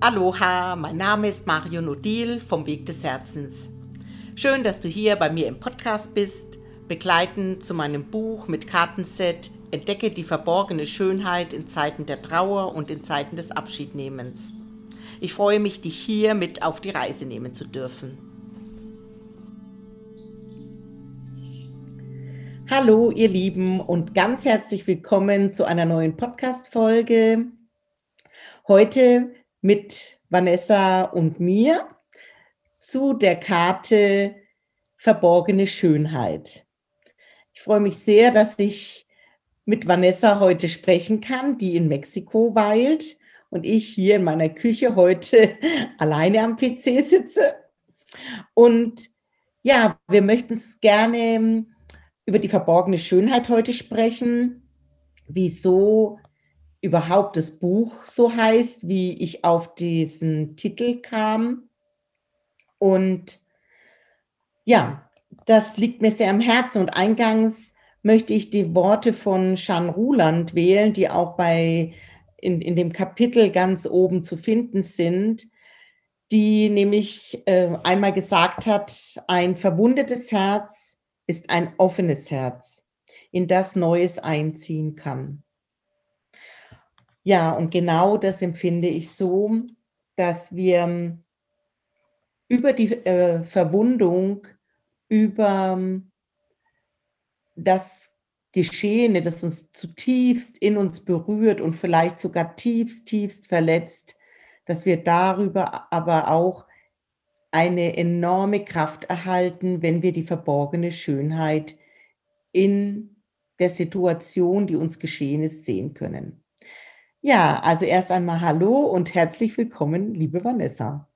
Aloha, mein Name ist Mario Nodil vom Weg des Herzens. Schön, dass du hier bei mir im Podcast bist, begleitend zu meinem Buch mit Kartenset Entdecke die verborgene Schönheit in Zeiten der Trauer und in Zeiten des Abschiednehmens. Ich freue mich, dich hier mit auf die Reise nehmen zu dürfen. Hallo, ihr Lieben, und ganz herzlich willkommen zu einer neuen Podcast-Folge. Heute mit Vanessa und mir zu der Karte Verborgene Schönheit. Ich freue mich sehr, dass ich mit Vanessa heute sprechen kann, die in Mexiko weilt und ich hier in meiner Küche heute alleine am PC sitze. Und ja, wir möchten es gerne über die verborgene Schönheit heute sprechen, wieso überhaupt das Buch so heißt, wie ich auf diesen Titel kam. Und ja, das liegt mir sehr am Herzen. Und eingangs möchte ich die Worte von Jean Ruland wählen, die auch bei in, in dem Kapitel ganz oben zu finden sind, die nämlich äh, einmal gesagt hat, ein verwundetes Herz ist ein offenes Herz, in das Neues einziehen kann. Ja, und genau das empfinde ich so, dass wir ähm, über die äh, Verwundung, über ähm, das Geschehene, das uns zutiefst in uns berührt und vielleicht sogar tiefst, tiefst verletzt, dass wir darüber aber auch eine enorme Kraft erhalten, wenn wir die verborgene Schönheit in der Situation, die uns geschehen ist, sehen können. Ja, also erst einmal hallo und herzlich willkommen, liebe Vanessa.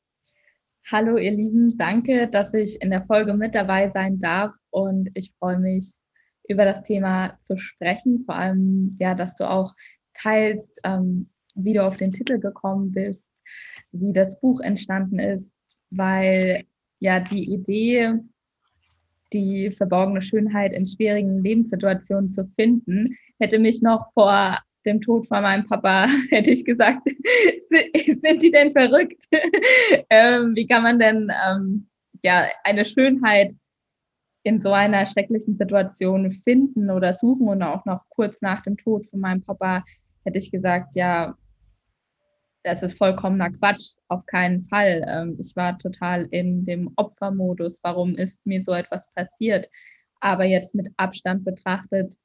Hallo, ihr Lieben. Danke, dass ich in der Folge mit dabei sein darf und ich freue mich, über das Thema zu sprechen. Vor allem, ja, dass du auch teilst, ähm, wie du auf den Titel gekommen bist, wie das Buch entstanden ist, weil ja die Idee, die verborgene Schönheit in schwierigen Lebenssituationen zu finden, hätte mich noch vor dem Tod von meinem Papa hätte ich gesagt, sind die denn verrückt? ähm, wie kann man denn ähm, ja eine Schönheit in so einer schrecklichen Situation finden oder suchen? Und auch noch kurz nach dem Tod von meinem Papa hätte ich gesagt, ja, das ist vollkommener Quatsch, auf keinen Fall. Ähm, ich war total in dem Opfermodus. Warum ist mir so etwas passiert? Aber jetzt mit Abstand betrachtet,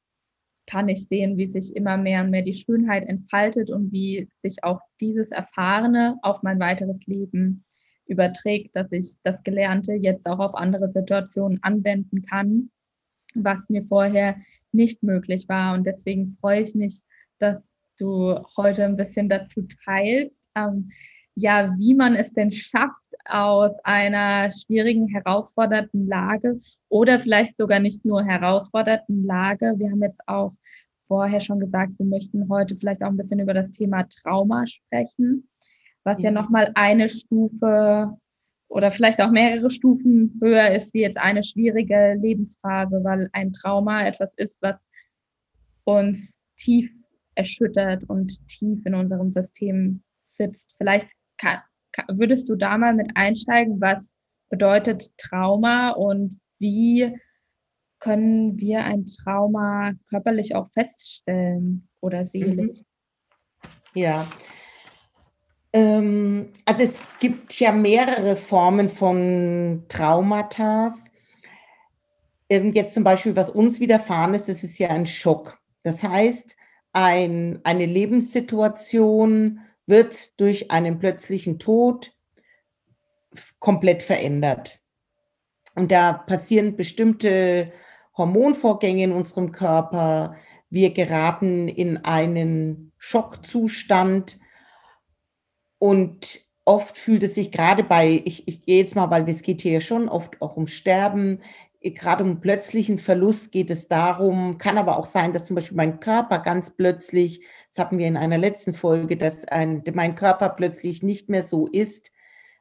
kann ich sehen, wie sich immer mehr und mehr die Schönheit entfaltet und wie sich auch dieses Erfahrene auf mein weiteres Leben überträgt, dass ich das Gelernte jetzt auch auf andere Situationen anwenden kann, was mir vorher nicht möglich war. Und deswegen freue ich mich, dass du heute ein bisschen dazu teilst, ähm, ja, wie man es denn schafft, aus einer schwierigen, herausfordernden Lage oder vielleicht sogar nicht nur herausfordernden Lage. Wir haben jetzt auch vorher schon gesagt, wir möchten heute vielleicht auch ein bisschen über das Thema Trauma sprechen, was ja, ja nochmal eine Stufe oder vielleicht auch mehrere Stufen höher ist wie jetzt eine schwierige Lebensphase, weil ein Trauma etwas ist, was uns tief erschüttert und tief in unserem System sitzt. Vielleicht kann, würdest du da mal mit einsteigen, was bedeutet Trauma und wie können wir ein Trauma körperlich auch feststellen oder seelisch? Ja. Ähm, also es gibt ja mehrere Formen von Traumata. Ähm, jetzt zum Beispiel, was uns widerfahren ist, das ist ja ein Schock. Das heißt, ein, eine Lebenssituation wird durch einen plötzlichen Tod komplett verändert. Und da passieren bestimmte Hormonvorgänge in unserem Körper. Wir geraten in einen Schockzustand und oft fühlt es sich gerade bei, ich, ich gehe jetzt mal, weil es geht hier schon oft auch um Sterben, gerade um plötzlichen Verlust geht es darum, kann aber auch sein, dass zum Beispiel mein Körper ganz plötzlich, hatten wir in einer letzten Folge, dass ein, mein Körper plötzlich nicht mehr so ist,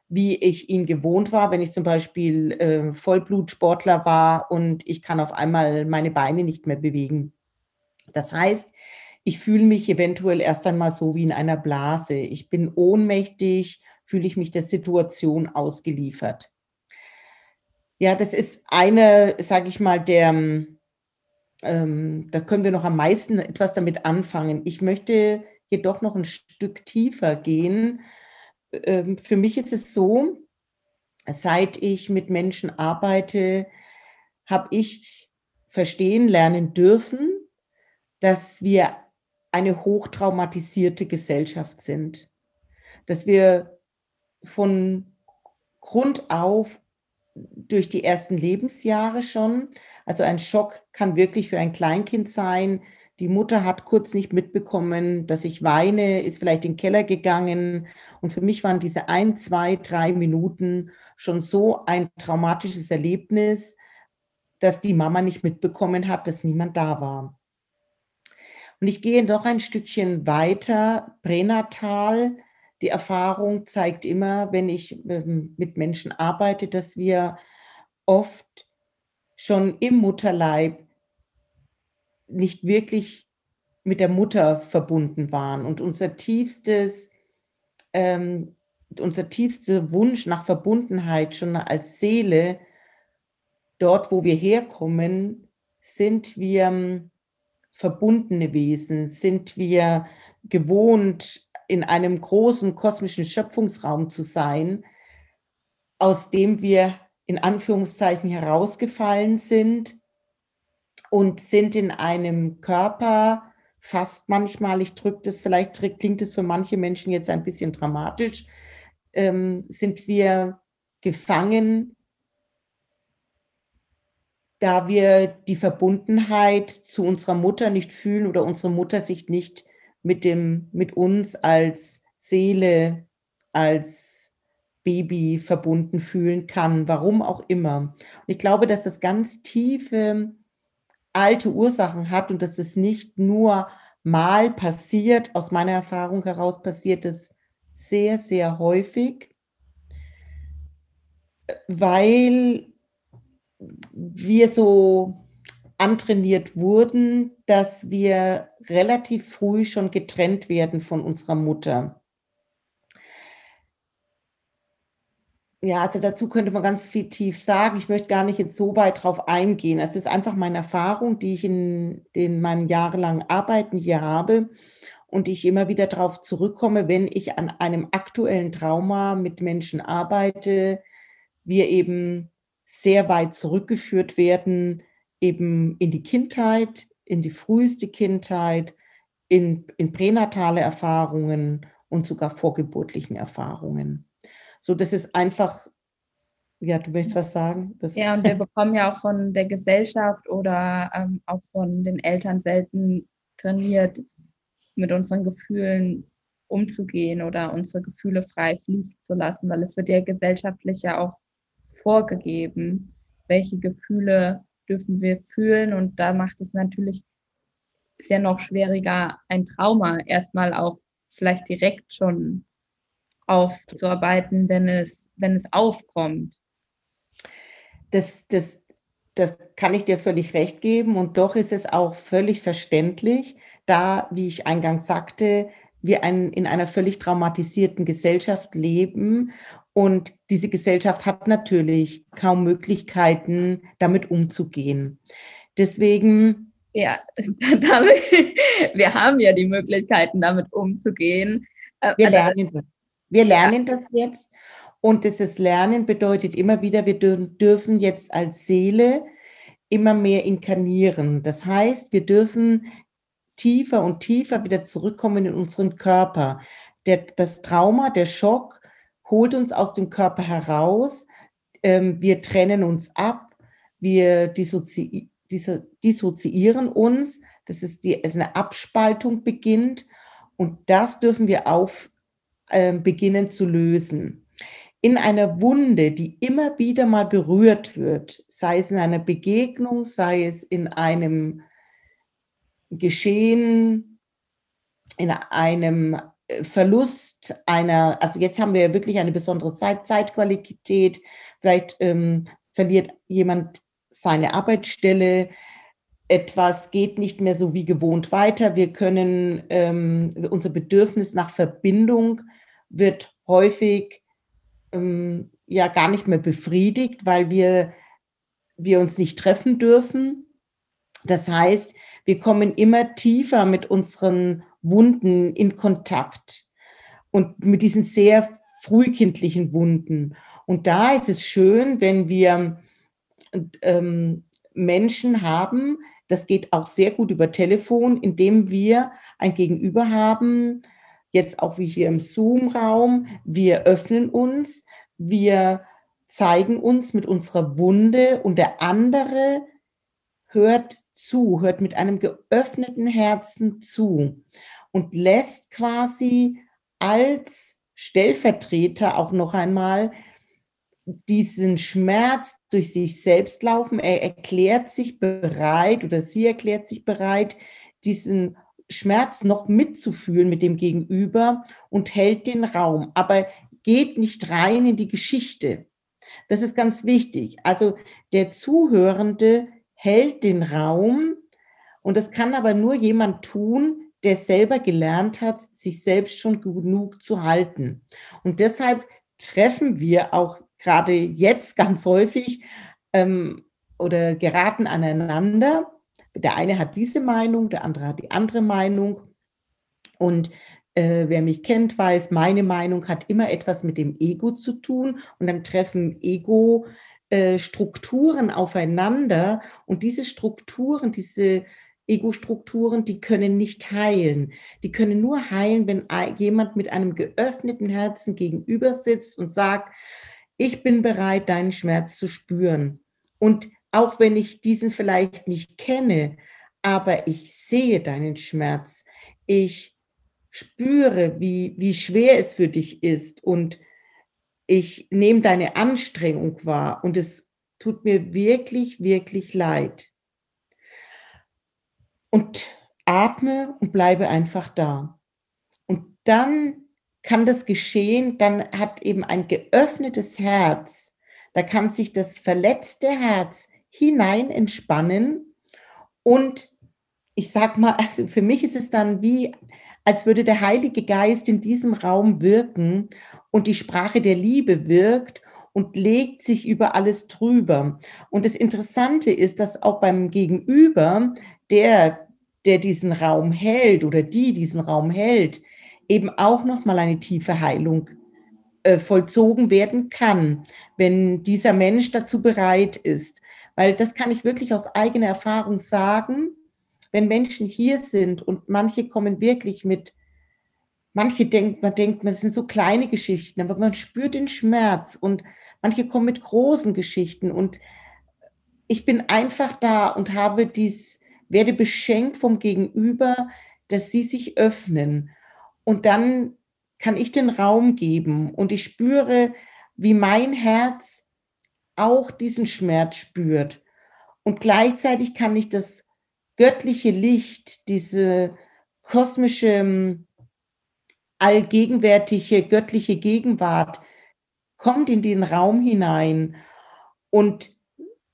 wie ich ihn gewohnt war, wenn ich zum Beispiel äh, Vollblutsportler war und ich kann auf einmal meine Beine nicht mehr bewegen. Das heißt, ich fühle mich eventuell erst einmal so wie in einer Blase. Ich bin ohnmächtig, fühle ich mich der Situation ausgeliefert. Ja, das ist eine, sage ich mal, der, ähm, da können wir noch am meisten etwas damit anfangen. Ich möchte jedoch noch ein Stück tiefer gehen. Ähm, für mich ist es so, seit ich mit Menschen arbeite, habe ich verstehen lernen dürfen, dass wir eine hochtraumatisierte Gesellschaft sind. Dass wir von Grund auf durch die ersten Lebensjahre schon, also ein Schock kann wirklich für ein Kleinkind sein. Die Mutter hat kurz nicht mitbekommen, dass ich weine, ist vielleicht in den Keller gegangen. Und für mich waren diese ein, zwei, drei Minuten schon so ein traumatisches Erlebnis, dass die Mama nicht mitbekommen hat, dass niemand da war. Und ich gehe noch ein Stückchen weiter, pränatal. Die Erfahrung zeigt immer, wenn ich ähm, mit Menschen arbeite, dass wir oft schon im Mutterleib nicht wirklich mit der Mutter verbunden waren. Und unser tiefstes, ähm, unser tiefster Wunsch nach Verbundenheit schon als Seele, dort wo wir herkommen, sind wir ähm, verbundene Wesen, sind wir gewohnt, in einem großen kosmischen Schöpfungsraum zu sein, aus dem wir in Anführungszeichen herausgefallen sind und sind in einem Körper, fast manchmal, ich drücke das, vielleicht klingt es für manche Menschen jetzt ein bisschen dramatisch, ähm, sind wir gefangen da wir die Verbundenheit zu unserer Mutter nicht fühlen oder unsere Mutter sich nicht mit, dem, mit uns als Seele, als Baby verbunden fühlen kann, warum auch immer. Und ich glaube, dass das ganz tiefe alte Ursachen hat und dass es nicht nur mal passiert, aus meiner Erfahrung heraus passiert es sehr, sehr häufig, weil wir so antrainiert wurden, dass wir relativ früh schon getrennt werden von unserer Mutter. Ja, also dazu könnte man ganz viel tief sagen. Ich möchte gar nicht jetzt so weit drauf eingehen. Es ist einfach meine Erfahrung, die ich in den meinen jahrelangen Arbeiten hier habe und ich immer wieder darauf zurückkomme, wenn ich an einem aktuellen Trauma mit Menschen arbeite, wir eben sehr weit zurückgeführt werden, eben in die Kindheit, in die früheste Kindheit, in, in pränatale Erfahrungen und sogar vorgeburtlichen Erfahrungen. So, das ist einfach, ja, du möchtest was sagen? Das ja, und wir bekommen ja auch von der Gesellschaft oder ähm, auch von den Eltern selten trainiert, mit unseren Gefühlen umzugehen oder unsere Gefühle frei fließen zu lassen, weil es wird ja gesellschaftlich ja auch vorgegeben, welche Gefühle dürfen wir fühlen. Und da macht es natürlich sehr noch schwieriger, ein Trauma erstmal auch vielleicht direkt schon aufzuarbeiten, wenn es, wenn es aufkommt. Das, das, das kann ich dir völlig recht geben. Und doch ist es auch völlig verständlich, da, wie ich eingangs sagte, wir ein, in einer völlig traumatisierten Gesellschaft leben und diese Gesellschaft hat natürlich kaum Möglichkeiten, damit umzugehen. Deswegen. Ja, damit, wir haben ja die Möglichkeiten, damit umzugehen. Äh, wir also, lernen das. Wir lernen ja. das jetzt. Und dieses Lernen bedeutet immer wieder, wir dürfen jetzt als Seele immer mehr inkarnieren. Das heißt, wir dürfen tiefer und tiefer wieder zurückkommen in unseren Körper. Der, das Trauma, der Schock holt uns aus dem Körper heraus, ähm, wir trennen uns ab, wir dissozi dissoziieren uns, das ist, die, ist eine Abspaltung beginnt und das dürfen wir auf äh, beginnen zu lösen. In einer Wunde, die immer wieder mal berührt wird, sei es in einer Begegnung, sei es in einem Geschehen, in einem Verlust einer, also jetzt haben wir wirklich eine besondere Zeit, Zeitqualität, vielleicht ähm, verliert jemand seine Arbeitsstelle. etwas geht nicht mehr so wie gewohnt weiter. Wir können, ähm, unser Bedürfnis nach Verbindung wird häufig ähm, ja gar nicht mehr befriedigt, weil wir, wir uns nicht treffen dürfen. Das heißt, wir kommen immer tiefer mit unseren Wunden in Kontakt und mit diesen sehr frühkindlichen Wunden. Und da ist es schön, wenn wir ähm, Menschen haben, das geht auch sehr gut über Telefon, indem wir ein Gegenüber haben, jetzt auch wie hier im Zoom-Raum, wir öffnen uns, wir zeigen uns mit unserer Wunde und der andere hört zu, hört mit einem geöffneten Herzen zu und lässt quasi als Stellvertreter auch noch einmal diesen Schmerz durch sich selbst laufen. Er erklärt sich bereit oder sie erklärt sich bereit, diesen Schmerz noch mitzufühlen mit dem Gegenüber und hält den Raum, aber geht nicht rein in die Geschichte. Das ist ganz wichtig. Also der Zuhörende hält den Raum und das kann aber nur jemand tun, der selber gelernt hat, sich selbst schon genug zu halten. Und deshalb treffen wir auch gerade jetzt ganz häufig ähm, oder geraten aneinander. Der eine hat diese Meinung, der andere hat die andere Meinung. Und äh, wer mich kennt, weiß, meine Meinung hat immer etwas mit dem Ego zu tun. Und dann treffen Ego-Strukturen äh, aufeinander. Und diese Strukturen, diese Ego-Strukturen, die können nicht heilen. Die können nur heilen, wenn jemand mit einem geöffneten Herzen gegenüber sitzt und sagt, ich bin bereit, deinen Schmerz zu spüren. Und auch wenn ich diesen vielleicht nicht kenne, aber ich sehe deinen Schmerz. Ich spüre, wie, wie schwer es für dich ist und ich nehme deine Anstrengung wahr und es tut mir wirklich, wirklich leid und atme und bleibe einfach da. Und dann kann das geschehen, dann hat eben ein geöffnetes Herz, da kann sich das verletzte Herz hinein entspannen und ich sag mal, also für mich ist es dann wie, als würde der Heilige Geist in diesem Raum wirken und die Sprache der Liebe wirkt und legt sich über alles drüber. Und das Interessante ist, dass auch beim Gegenüber, der, der diesen Raum hält oder die diesen Raum hält, eben auch nochmal eine tiefe Heilung äh, vollzogen werden kann, wenn dieser Mensch dazu bereit ist. Weil das kann ich wirklich aus eigener Erfahrung sagen, wenn Menschen hier sind und manche kommen wirklich mit manche denkt, man denkt, das sind so kleine Geschichten, aber man spürt den Schmerz und manche kommen mit großen Geschichten und ich bin einfach da und habe dies, werde beschenkt vom Gegenüber, dass sie sich öffnen. Und dann kann ich den Raum geben und ich spüre, wie mein Herz auch diesen Schmerz spürt. Und gleichzeitig kann ich das göttliche Licht, diese kosmische allgegenwärtige göttliche Gegenwart kommt in den Raum hinein und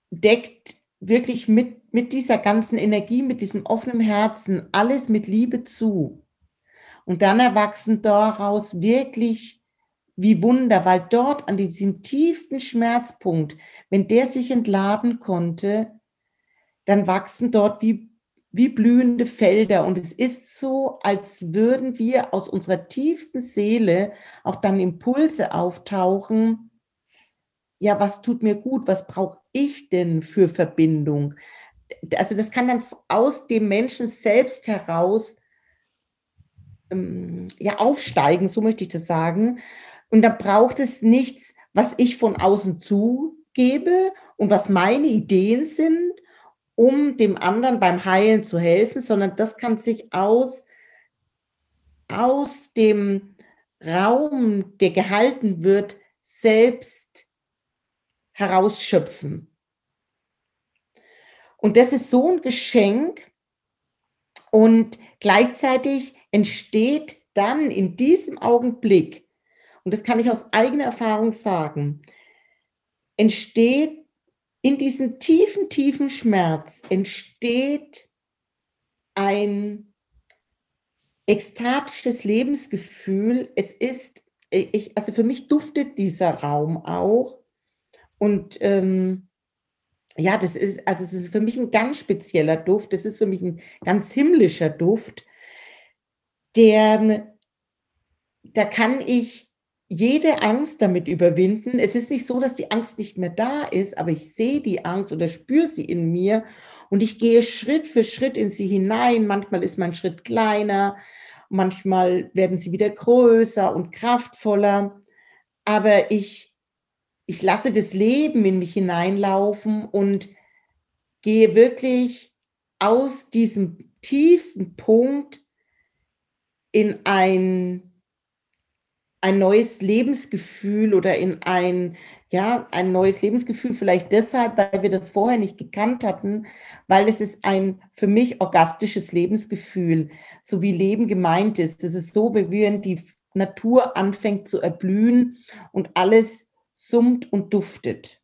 deckt wirklich mit, mit dieser ganzen Energie, mit diesem offenen Herzen alles mit Liebe zu. Und dann erwachsen daraus wirklich wie Wunder, weil dort an diesem tiefsten Schmerzpunkt, wenn der sich entladen konnte, dann wachsen dort wie wie blühende Felder. Und es ist so, als würden wir aus unserer tiefsten Seele auch dann Impulse auftauchen. Ja, was tut mir gut? Was brauche ich denn für Verbindung? Also das kann dann aus dem Menschen selbst heraus ähm, ja aufsteigen, so möchte ich das sagen. Und da braucht es nichts, was ich von außen zugebe und was meine Ideen sind, um dem anderen beim Heilen zu helfen, sondern das kann sich aus, aus dem Raum, der gehalten wird, selbst herausschöpfen. Und das ist so ein Geschenk und gleichzeitig entsteht dann in diesem Augenblick, und das kann ich aus eigener Erfahrung sagen, entsteht in diesem tiefen, tiefen Schmerz entsteht ein ekstatisches Lebensgefühl. Es ist, ich, also für mich duftet dieser Raum auch. Und ähm, ja, das ist, also es ist für mich ein ganz spezieller Duft. Das ist für mich ein ganz himmlischer Duft, der, da kann ich jede Angst damit überwinden. Es ist nicht so, dass die Angst nicht mehr da ist, aber ich sehe die Angst oder spüre sie in mir und ich gehe Schritt für Schritt in sie hinein. Manchmal ist mein Schritt kleiner, manchmal werden sie wieder größer und kraftvoller, aber ich ich lasse das Leben in mich hineinlaufen und gehe wirklich aus diesem tiefsten Punkt in ein, ein neues Lebensgefühl oder in ein, ja, ein neues Lebensgefühl, vielleicht deshalb, weil wir das vorher nicht gekannt hatten, weil es ist ein für mich orgastisches Lebensgefühl, so wie Leben gemeint ist. Es ist so, wie wenn die Natur anfängt zu erblühen und alles summt und duftet.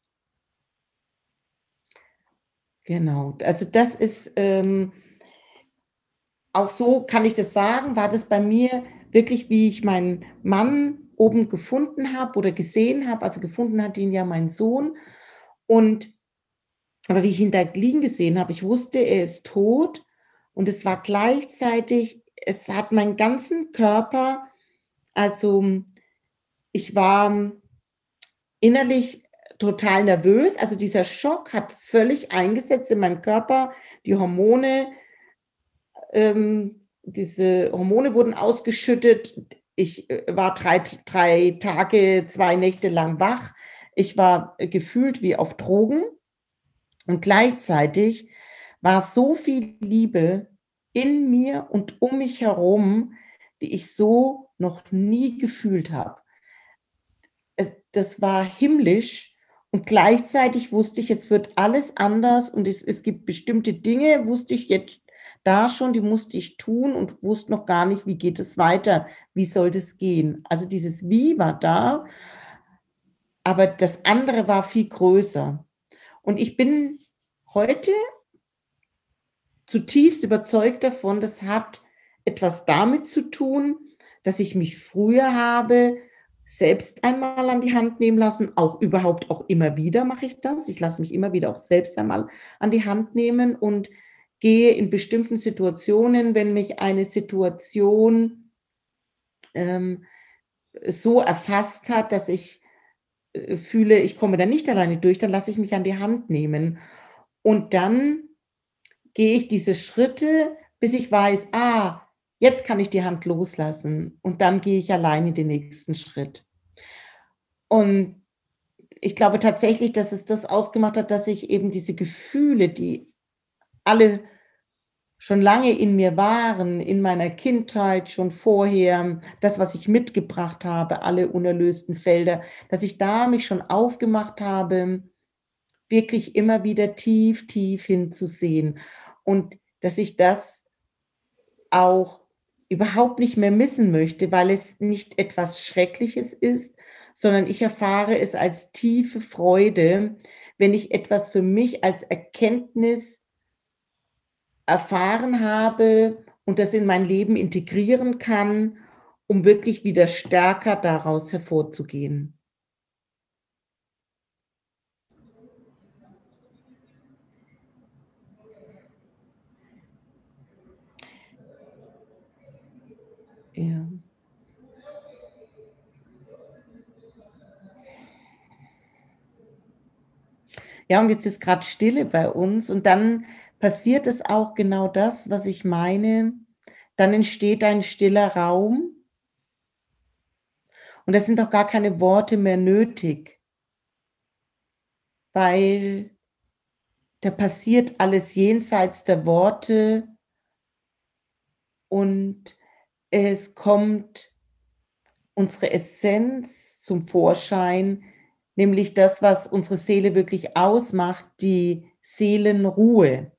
Genau, also das ist ähm, auch so, kann ich das sagen, war das bei mir wirklich, wie ich meinen Mann oben gefunden habe oder gesehen habe, also gefunden hat ihn ja mein Sohn. Und aber wie ich ihn da liegen gesehen habe, ich wusste, er ist tot. Und es war gleichzeitig, es hat meinen ganzen Körper, also ich war innerlich total nervös. Also dieser Schock hat völlig eingesetzt in meinem Körper. Die Hormone, ähm, diese Hormone wurden ausgeschüttet. Ich äh, war drei, drei Tage, zwei Nächte lang wach. Ich war gefühlt wie auf Drogen. Und gleichzeitig war so viel Liebe in mir und um mich herum, die ich so noch nie gefühlt habe das war himmlisch und gleichzeitig wusste ich, jetzt wird alles anders und es, es gibt bestimmte Dinge, wusste ich jetzt da schon, die musste ich tun und wusste noch gar nicht, wie geht es weiter, wie soll das gehen. Also dieses Wie war da, aber das andere war viel größer. Und ich bin heute zutiefst überzeugt davon, das hat etwas damit zu tun, dass ich mich früher habe selbst einmal an die Hand nehmen lassen, auch überhaupt auch immer wieder mache ich das. Ich lasse mich immer wieder auch selbst einmal an die Hand nehmen und gehe in bestimmten Situationen, wenn mich eine Situation ähm, so erfasst hat, dass ich äh, fühle, ich komme da nicht alleine durch, dann lasse ich mich an die Hand nehmen. Und dann gehe ich diese Schritte, bis ich weiß, ah, Jetzt kann ich die Hand loslassen und dann gehe ich allein in den nächsten Schritt. Und ich glaube tatsächlich, dass es das ausgemacht hat, dass ich eben diese Gefühle, die alle schon lange in mir waren, in meiner Kindheit, schon vorher, das, was ich mitgebracht habe, alle unerlösten Felder, dass ich da mich schon aufgemacht habe, wirklich immer wieder tief, tief hinzusehen und dass ich das auch überhaupt nicht mehr missen möchte, weil es nicht etwas Schreckliches ist, sondern ich erfahre es als tiefe Freude, wenn ich etwas für mich als Erkenntnis erfahren habe und das in mein Leben integrieren kann, um wirklich wieder stärker daraus hervorzugehen. Ja. Ja, und jetzt ist gerade Stille bei uns und dann passiert es auch genau das, was ich meine. Dann entsteht ein stiller Raum und es sind auch gar keine Worte mehr nötig, weil da passiert alles jenseits der Worte und es kommt unsere Essenz zum Vorschein, nämlich das, was unsere Seele wirklich ausmacht, die Seelenruhe.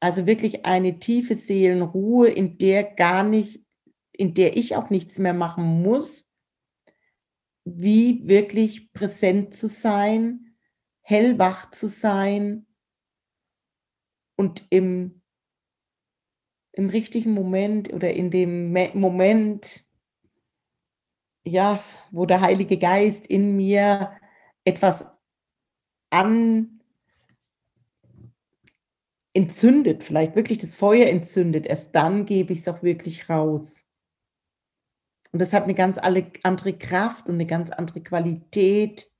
Also wirklich eine tiefe Seelenruhe, in der gar nicht, in der ich auch nichts mehr machen muss, wie wirklich präsent zu sein, hellwach zu sein und im, im richtigen Moment oder in dem Moment, ja, wo der Heilige Geist in mir etwas an entzündet, vielleicht wirklich das Feuer entzündet, erst dann gebe ich es auch wirklich raus. Und das hat eine ganz andere Kraft und eine ganz andere Qualität.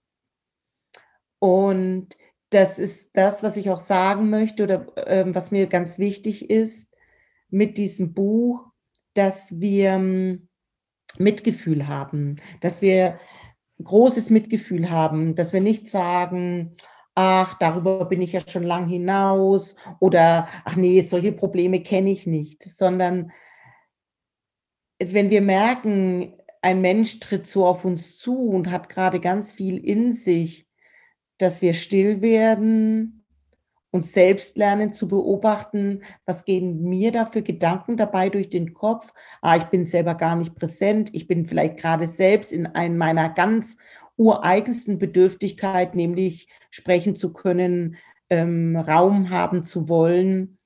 Und das ist das, was ich auch sagen möchte oder äh, was mir ganz wichtig ist mit diesem Buch, dass wir ähm, Mitgefühl haben, dass wir großes Mitgefühl haben, dass wir nicht sagen, ach, darüber bin ich ja schon lang hinaus oder ach nee, solche Probleme kenne ich nicht, sondern wenn wir merken, ein Mensch tritt so auf uns zu und hat gerade ganz viel in sich, dass wir still werden, uns selbst lernen zu beobachten, was gehen mir da für Gedanken dabei durch den Kopf? Ah, ich bin selber gar nicht präsent, ich bin vielleicht gerade selbst in einem meiner ganz ureigensten Bedürftigkeit, nämlich sprechen zu können, ähm, Raum haben zu wollen.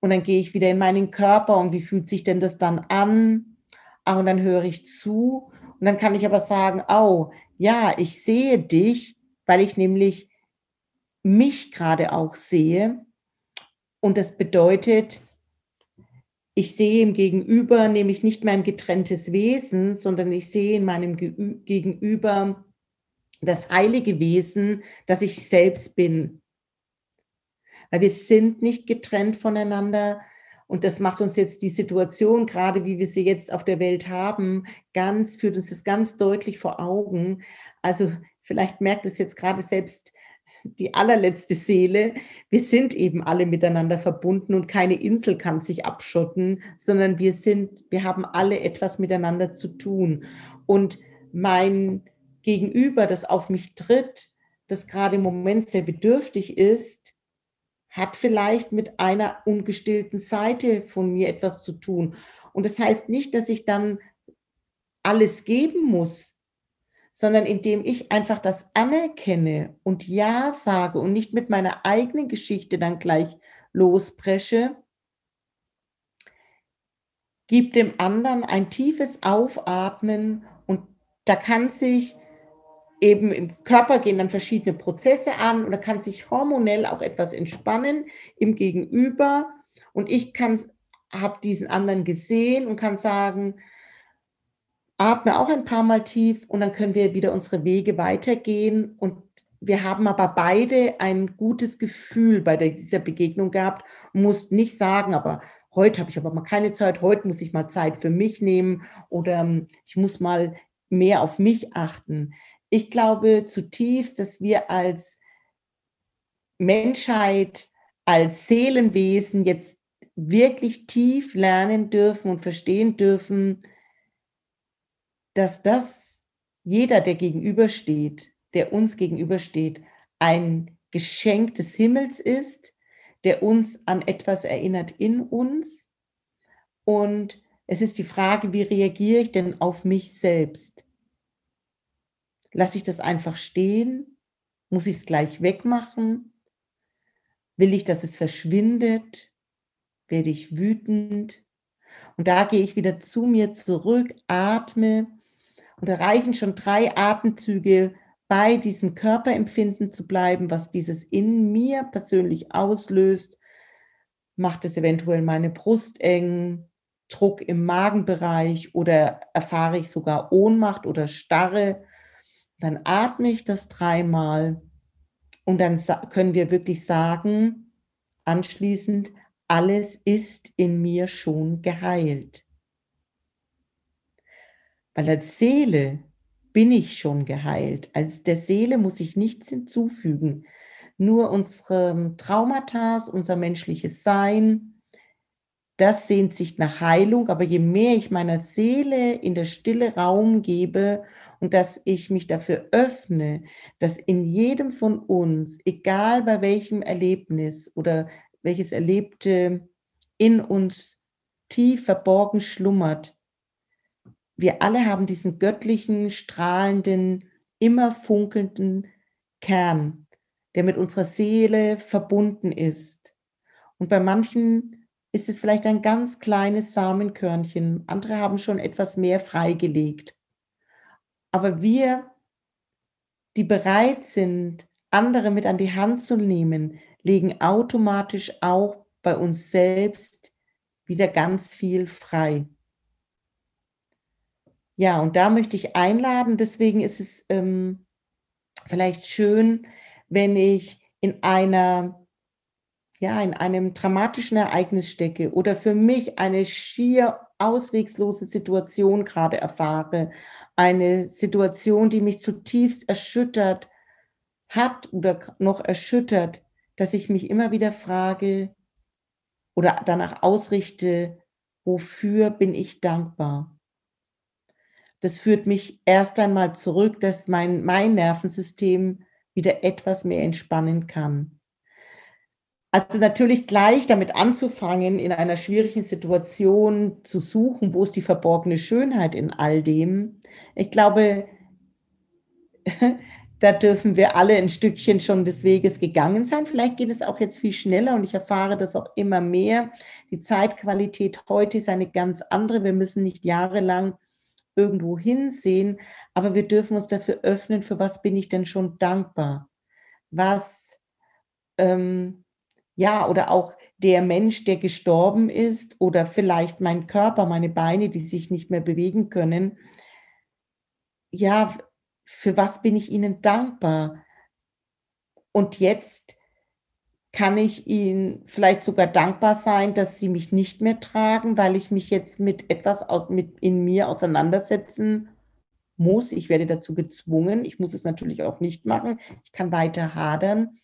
Und dann gehe ich wieder in meinen Körper und wie fühlt sich denn das dann an? Ah, und dann höre ich zu und dann kann ich aber sagen, oh, ja, ich sehe dich, weil ich nämlich mich gerade auch sehe. Und das bedeutet, ich sehe im Gegenüber nämlich nicht mein getrenntes Wesen, sondern ich sehe in meinem Gegenüber das heilige Wesen, das ich selbst bin. Weil wir sind nicht getrennt voneinander, und das macht uns jetzt die Situation, gerade wie wir sie jetzt auf der Welt haben, ganz, führt uns das ganz deutlich vor Augen. Also vielleicht merkt es jetzt gerade selbst die allerletzte Seele. Wir sind eben alle miteinander verbunden und keine Insel kann sich abschotten, sondern wir sind, wir haben alle etwas miteinander zu tun. Und mein Gegenüber, das auf mich tritt, das gerade im Moment sehr bedürftig ist, hat vielleicht mit einer ungestillten Seite von mir etwas zu tun. Und das heißt nicht, dass ich dann alles geben muss, sondern indem ich einfach das anerkenne und Ja sage und nicht mit meiner eigenen Geschichte dann gleich lospresche, gibt dem anderen ein tiefes Aufatmen und da kann sich eben im Körper gehen dann verschiedene Prozesse an und da kann sich hormonell auch etwas entspannen im Gegenüber. Und ich kann, habe diesen anderen gesehen und kann sagen, atme auch ein paar Mal tief und dann können wir wieder unsere Wege weitergehen. Und wir haben aber beide ein gutes Gefühl bei dieser Begegnung gehabt. Und mussten nicht sagen, aber heute habe ich aber mal keine Zeit, heute muss ich mal Zeit für mich nehmen oder ähm, ich muss mal mehr auf mich achten. Ich glaube zutiefst, dass wir als Menschheit, als Seelenwesen jetzt wirklich tief lernen dürfen und verstehen dürfen, dass das jeder, der gegenübersteht, der uns gegenübersteht, ein Geschenk des Himmels ist, der uns an etwas erinnert in uns. Und es ist die Frage, wie reagiere ich denn auf mich selbst? Lasse ich das einfach stehen? Muss ich es gleich wegmachen? Will ich, dass es verschwindet? Werde ich wütend? Und da gehe ich wieder zu mir zurück, atme und erreichen schon drei Atemzüge bei diesem Körperempfinden zu bleiben, was dieses in mir persönlich auslöst. Macht es eventuell meine Brust eng, Druck im Magenbereich oder erfahre ich sogar Ohnmacht oder Starre dann atme ich das dreimal und dann können wir wirklich sagen, anschließend, alles ist in mir schon geheilt. Weil als Seele bin ich schon geheilt. Als der Seele muss ich nichts hinzufügen. Nur unsere Traumata, unser menschliches Sein, das sehnt sich nach Heilung. Aber je mehr ich meiner Seele in der Stille Raum gebe und dass ich mich dafür öffne, dass in jedem von uns, egal bei welchem Erlebnis oder welches Erlebte in uns tief verborgen schlummert, wir alle haben diesen göttlichen, strahlenden, immer funkelnden Kern, der mit unserer Seele verbunden ist. Und bei manchen ist es vielleicht ein ganz kleines Samenkörnchen, andere haben schon etwas mehr freigelegt. Aber wir, die bereit sind, andere mit an die Hand zu nehmen, legen automatisch auch bei uns selbst wieder ganz viel frei. Ja, und da möchte ich einladen, deswegen ist es ähm, vielleicht schön, wenn ich in einer ja, in einem dramatischen Ereignis stecke oder für mich eine schier auswegslose Situation gerade erfahre, eine Situation, die mich zutiefst erschüttert hat oder noch erschüttert, dass ich mich immer wieder frage oder danach ausrichte, wofür bin ich dankbar? Das führt mich erst einmal zurück, dass mein, mein Nervensystem wieder etwas mehr entspannen kann. Also natürlich gleich damit anzufangen, in einer schwierigen Situation zu suchen, wo ist die verborgene Schönheit in all dem. Ich glaube, da dürfen wir alle ein Stückchen schon des Weges gegangen sein. Vielleicht geht es auch jetzt viel schneller und ich erfahre das auch immer mehr. Die Zeitqualität heute ist eine ganz andere. Wir müssen nicht jahrelang irgendwo hinsehen, aber wir dürfen uns dafür öffnen, für was bin ich denn schon dankbar? Was, ähm, ja, oder auch der Mensch, der gestorben ist oder vielleicht mein Körper, meine Beine, die sich nicht mehr bewegen können. Ja, für was bin ich ihnen dankbar? Und jetzt kann ich ihnen vielleicht sogar dankbar sein, dass sie mich nicht mehr tragen, weil ich mich jetzt mit etwas aus, mit in mir auseinandersetzen muss. Ich werde dazu gezwungen. Ich muss es natürlich auch nicht machen. Ich kann weiter hadern,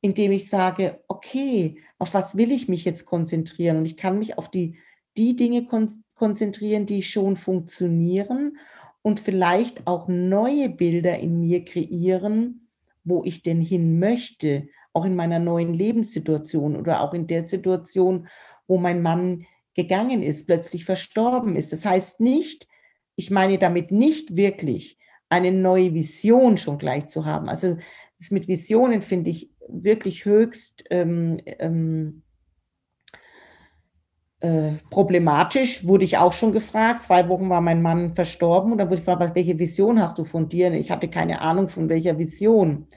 indem ich sage, okay, auf was will ich mich jetzt konzentrieren? Und ich kann mich auf die, die Dinge kon konzentrieren, die schon funktionieren und vielleicht auch neue Bilder in mir kreieren, wo ich denn hin möchte, auch in meiner neuen Lebenssituation oder auch in der Situation, wo mein Mann gegangen ist, plötzlich verstorben ist. Das heißt nicht, ich meine damit nicht wirklich eine neue Vision schon gleich zu haben. Also das mit Visionen finde ich wirklich höchst ähm, ähm, äh, problematisch, wurde ich auch schon gefragt. Zwei Wochen war mein Mann verstorben und dann wurde ich gefragt, welche Vision hast du von dir? Ich hatte keine Ahnung von welcher Vision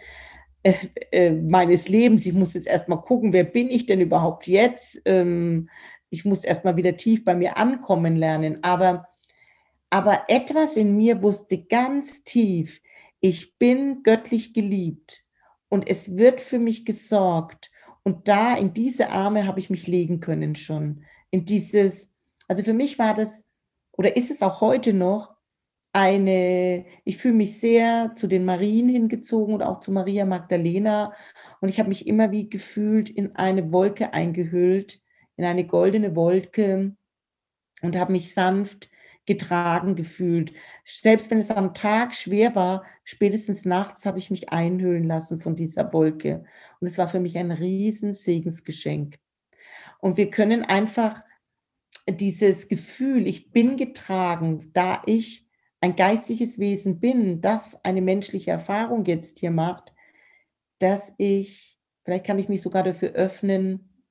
äh, äh, meines Lebens. Ich muss jetzt erstmal gucken, wer bin ich denn überhaupt jetzt? Ähm, ich muss erstmal wieder tief bei mir ankommen lernen. Aber, aber etwas in mir wusste ganz tief, ich bin göttlich geliebt und es wird für mich gesorgt. Und da in diese Arme habe ich mich legen können schon in dieses, also für mich war das oder ist es auch heute noch eine, ich fühle mich sehr zu den Marien hingezogen und auch zu Maria Magdalena und ich habe mich immer wie gefühlt in eine Wolke eingehüllt, in eine goldene Wolke und habe mich sanft getragen gefühlt. Selbst wenn es am Tag schwer war, spätestens nachts habe ich mich einhüllen lassen von dieser Wolke. Und es war für mich ein riesen Segensgeschenk. Und wir können einfach dieses Gefühl, ich bin getragen, da ich ein geistiges Wesen bin, das eine menschliche Erfahrung jetzt hier macht, dass ich, vielleicht kann ich mich sogar dafür öffnen,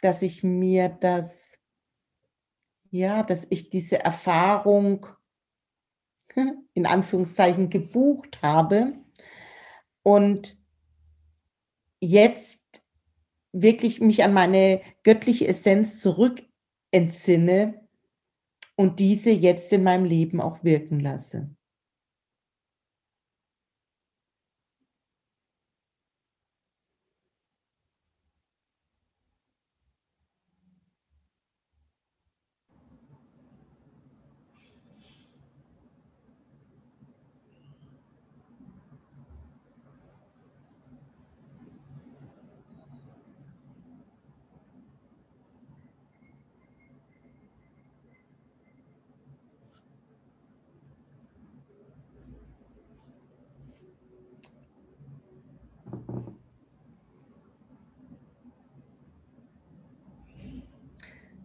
dass ich mir das, ja, dass ich diese Erfahrung in Anführungszeichen gebucht habe und jetzt wirklich mich an meine göttliche Essenz zurück entsinne und diese jetzt in meinem Leben auch wirken lasse.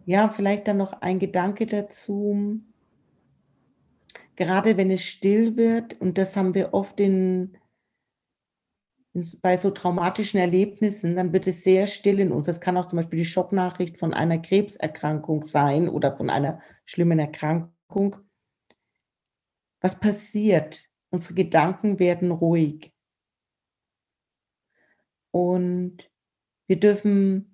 Ja, vielleicht dann noch ein Gedanke dazu. Gerade wenn es still wird, und das haben wir oft in bei so traumatischen Erlebnissen, dann wird es sehr still in uns. Das kann auch zum Beispiel die Schocknachricht von einer Krebserkrankung sein oder von einer schlimmen Erkrankung. Was passiert? Unsere Gedanken werden ruhig. Und wir dürfen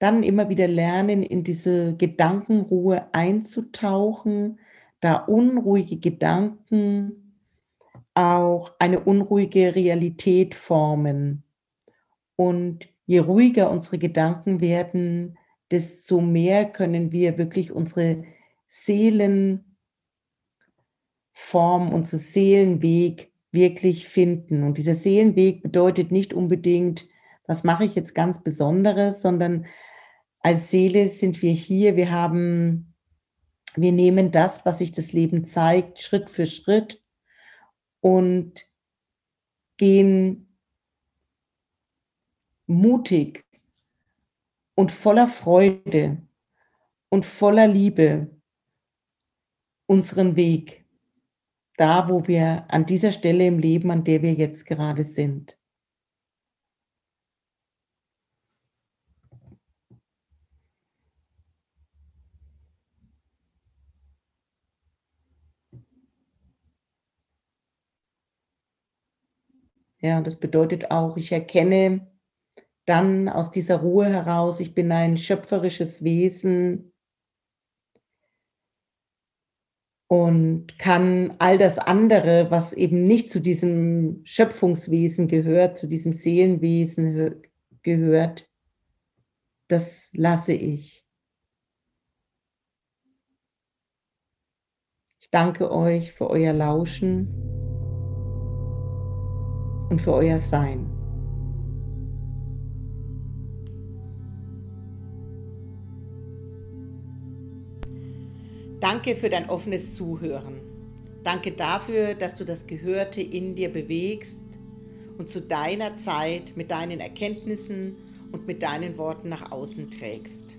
dann immer wieder lernen, in diese Gedankenruhe einzutauchen, da unruhige Gedanken auch eine unruhige Realität formen. Und je ruhiger unsere Gedanken werden, desto mehr können wir wirklich unsere Seelenform, unseren Seelenweg wirklich finden. Und dieser Seelenweg bedeutet nicht unbedingt, was mache ich jetzt ganz Besonderes, sondern als Seele sind wir hier, wir haben, wir nehmen das, was sich das Leben zeigt, Schritt für Schritt und gehen mutig und voller Freude und voller Liebe unseren Weg, da wo wir an dieser Stelle im Leben, an der wir jetzt gerade sind. Ja, das bedeutet auch, ich erkenne dann aus dieser Ruhe heraus, ich bin ein schöpferisches Wesen und kann all das andere, was eben nicht zu diesem Schöpfungswesen gehört, zu diesem Seelenwesen gehört, das lasse ich. Ich danke euch für euer Lauschen und für euer Sein. Danke für dein offenes Zuhören. Danke dafür, dass du das Gehörte in dir bewegst und zu deiner Zeit mit deinen Erkenntnissen und mit deinen Worten nach außen trägst.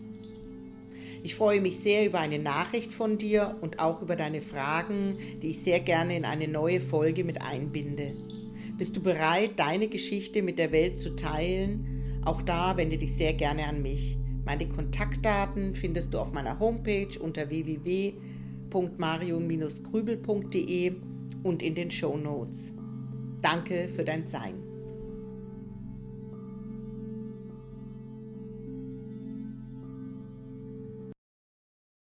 Ich freue mich sehr über eine Nachricht von dir und auch über deine Fragen, die ich sehr gerne in eine neue Folge mit einbinde. Bist du bereit, deine Geschichte mit der Welt zu teilen? Auch da wende dich sehr gerne an mich. Meine Kontaktdaten findest du auf meiner Homepage unter www.marion-grübel.de und in den Show Notes. Danke für dein Sein.